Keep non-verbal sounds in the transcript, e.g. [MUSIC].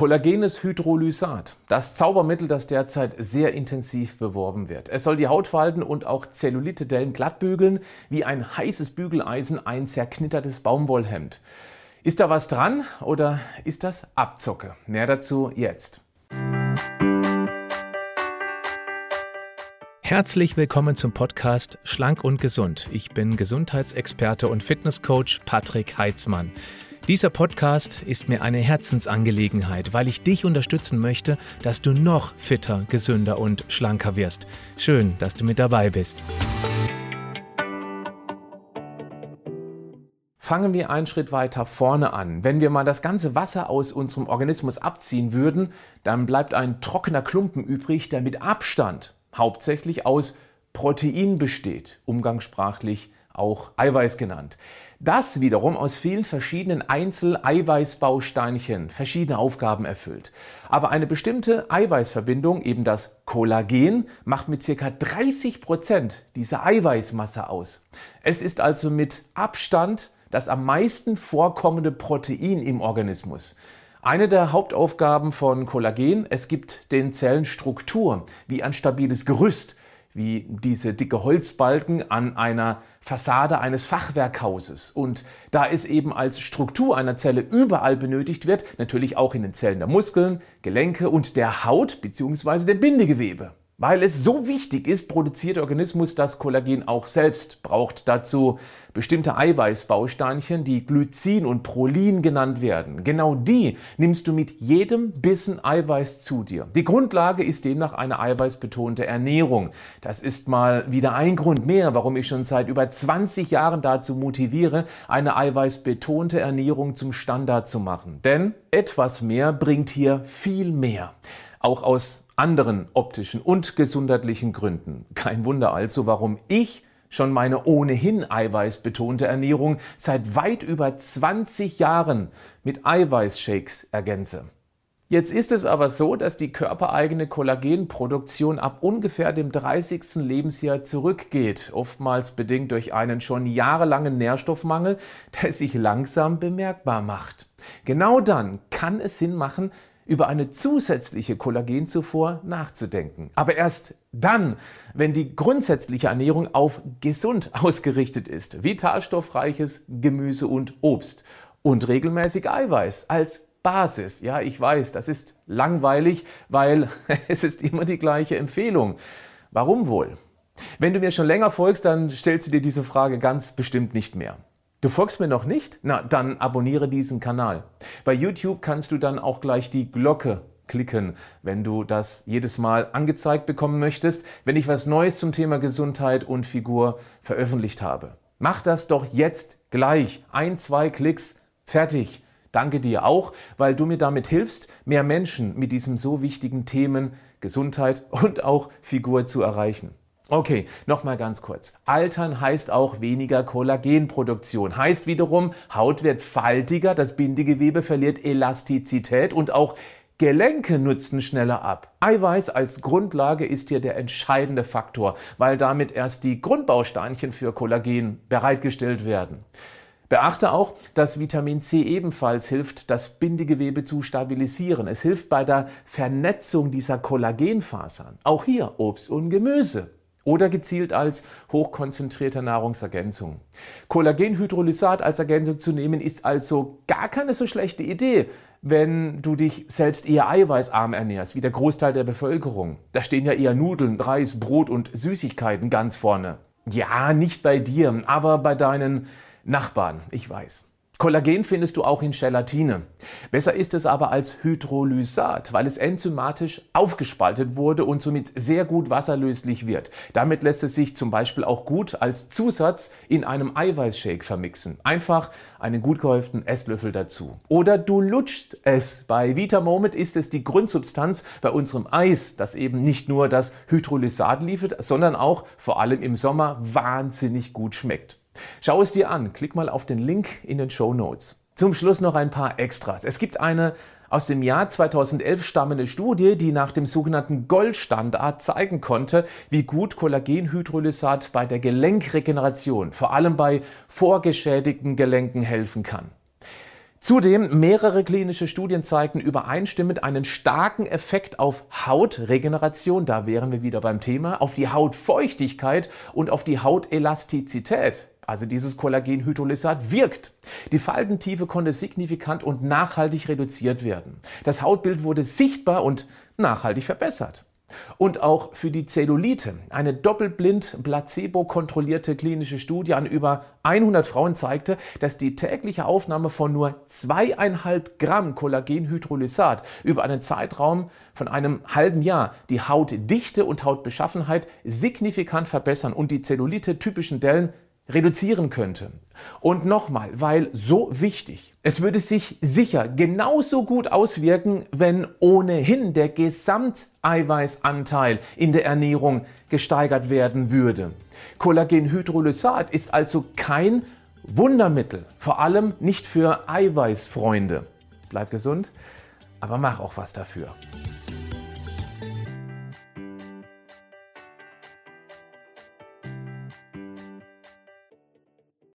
Kollagenes Hydrolysat, das Zaubermittel, das derzeit sehr intensiv beworben wird. Es soll die Hautfalten und auch Zellulitedellen glattbügeln, wie ein heißes Bügeleisen ein zerknittertes Baumwollhemd. Ist da was dran oder ist das Abzocke? Mehr dazu jetzt. Herzlich willkommen zum Podcast Schlank und Gesund. Ich bin Gesundheitsexperte und Fitnesscoach Patrick Heitzmann. Dieser Podcast ist mir eine Herzensangelegenheit, weil ich dich unterstützen möchte, dass du noch fitter, gesünder und schlanker wirst. Schön, dass du mit dabei bist. Fangen wir einen Schritt weiter vorne an. Wenn wir mal das ganze Wasser aus unserem Organismus abziehen würden, dann bleibt ein trockener Klumpen übrig, der mit Abstand hauptsächlich aus Protein besteht, umgangssprachlich auch Eiweiß genannt. Das wiederum aus vielen verschiedenen Einzel-Eiweißbausteinchen verschiedene Aufgaben erfüllt. Aber eine bestimmte Eiweißverbindung, eben das Kollagen, macht mit ca. 30 Prozent dieser Eiweißmasse aus. Es ist also mit Abstand das am meisten vorkommende Protein im Organismus. Eine der Hauptaufgaben von Kollagen, es gibt den Zellen Struktur, wie ein stabiles Gerüst, wie diese dicke Holzbalken an einer Fassade eines Fachwerkhauses. Und da es eben als Struktur einer Zelle überall benötigt wird, natürlich auch in den Zellen der Muskeln, Gelenke und der Haut bzw. dem Bindegewebe. Weil es so wichtig ist, produziert der Organismus das Kollagen auch selbst, braucht dazu bestimmte Eiweißbausteinchen, die Glycin und Prolin genannt werden. Genau die nimmst du mit jedem Bissen Eiweiß zu dir. Die Grundlage ist demnach eine eiweißbetonte Ernährung. Das ist mal wieder ein Grund mehr, warum ich schon seit über 20 Jahren dazu motiviere, eine eiweißbetonte Ernährung zum Standard zu machen. Denn etwas mehr bringt hier viel mehr auch aus anderen optischen und gesundheitlichen Gründen. Kein Wunder also, warum ich schon meine ohnehin eiweißbetonte Ernährung seit weit über 20 Jahren mit Eiweißshakes ergänze. Jetzt ist es aber so, dass die körpereigene Kollagenproduktion ab ungefähr dem 30. Lebensjahr zurückgeht, oftmals bedingt durch einen schon jahrelangen Nährstoffmangel, der sich langsam bemerkbar macht. Genau dann kann es Sinn machen, über eine zusätzliche Kollagenzufuhr nachzudenken. Aber erst dann, wenn die grundsätzliche Ernährung auf gesund [LAUGHS] ausgerichtet ist, vitalstoffreiches Gemüse und Obst und regelmäßig Eiweiß als Basis. Ja, ich weiß, das ist langweilig, weil [LAUGHS] es ist immer die gleiche Empfehlung. Warum wohl? Wenn du mir schon länger folgst, dann stellst du dir diese Frage ganz bestimmt nicht mehr. Du folgst mir noch nicht? Na, dann abonniere diesen Kanal. Bei YouTube kannst du dann auch gleich die Glocke klicken, wenn du das jedes Mal angezeigt bekommen möchtest, wenn ich was Neues zum Thema Gesundheit und Figur veröffentlicht habe. Mach das doch jetzt gleich. Ein, zwei Klicks, fertig. Danke dir auch, weil du mir damit hilfst, mehr Menschen mit diesem so wichtigen Themen Gesundheit und auch Figur zu erreichen. Okay, nochmal ganz kurz. Altern heißt auch weniger Kollagenproduktion. Heißt wiederum, Haut wird faltiger, das Bindegewebe verliert Elastizität und auch Gelenke nutzen schneller ab. Eiweiß als Grundlage ist hier der entscheidende Faktor, weil damit erst die Grundbausteinchen für Kollagen bereitgestellt werden. Beachte auch, dass Vitamin C ebenfalls hilft, das Bindegewebe zu stabilisieren. Es hilft bei der Vernetzung dieser Kollagenfasern. Auch hier Obst und Gemüse oder gezielt als hochkonzentrierte Nahrungsergänzung. Kollagenhydrolysat als Ergänzung zu nehmen ist also gar keine so schlechte Idee, wenn du dich selbst eher eiweißarm ernährst, wie der Großteil der Bevölkerung. Da stehen ja eher Nudeln, Reis, Brot und Süßigkeiten ganz vorne. Ja, nicht bei dir, aber bei deinen Nachbarn, ich weiß. Kollagen findest du auch in Gelatine. Besser ist es aber als Hydrolysat, weil es enzymatisch aufgespaltet wurde und somit sehr gut wasserlöslich wird. Damit lässt es sich zum Beispiel auch gut als Zusatz in einem Eiweißshake vermixen. Einfach einen gut gehäuften Esslöffel dazu. Oder du lutschst es. Bei Vita Moment ist es die Grundsubstanz bei unserem Eis, das eben nicht nur das Hydrolysat liefert, sondern auch vor allem im Sommer wahnsinnig gut schmeckt. Schau es dir an, klick mal auf den Link in den Show Notes. Zum Schluss noch ein paar Extras. Es gibt eine aus dem Jahr 2011 stammende Studie, die nach dem sogenannten Goldstandard zeigen konnte, wie gut Kollagenhydrolysat bei der Gelenkregeneration, vor allem bei vorgeschädigten Gelenken helfen kann. Zudem mehrere klinische Studien zeigten übereinstimmend einen starken Effekt auf Hautregeneration, da wären wir wieder beim Thema, auf die Hautfeuchtigkeit und auf die Hautelastizität. Also dieses Kollagenhydrolysat wirkt. Die Faltentiefe konnte signifikant und nachhaltig reduziert werden. Das Hautbild wurde sichtbar und nachhaltig verbessert. Und auch für die Zellulite. Eine doppelblind placebo-kontrollierte klinische Studie an über 100 Frauen zeigte, dass die tägliche Aufnahme von nur zweieinhalb Gramm Kollagenhydrolysat über einen Zeitraum von einem halben Jahr die Hautdichte und Hautbeschaffenheit signifikant verbessern und die Zellulite-typischen Dellen reduzieren könnte. Und nochmal, weil so wichtig, es würde sich sicher genauso gut auswirken, wenn ohnehin der Gesamteiweißanteil in der Ernährung gesteigert werden würde. Kollagenhydrolysat ist also kein Wundermittel, vor allem nicht für Eiweißfreunde. Bleib gesund, aber mach auch was dafür.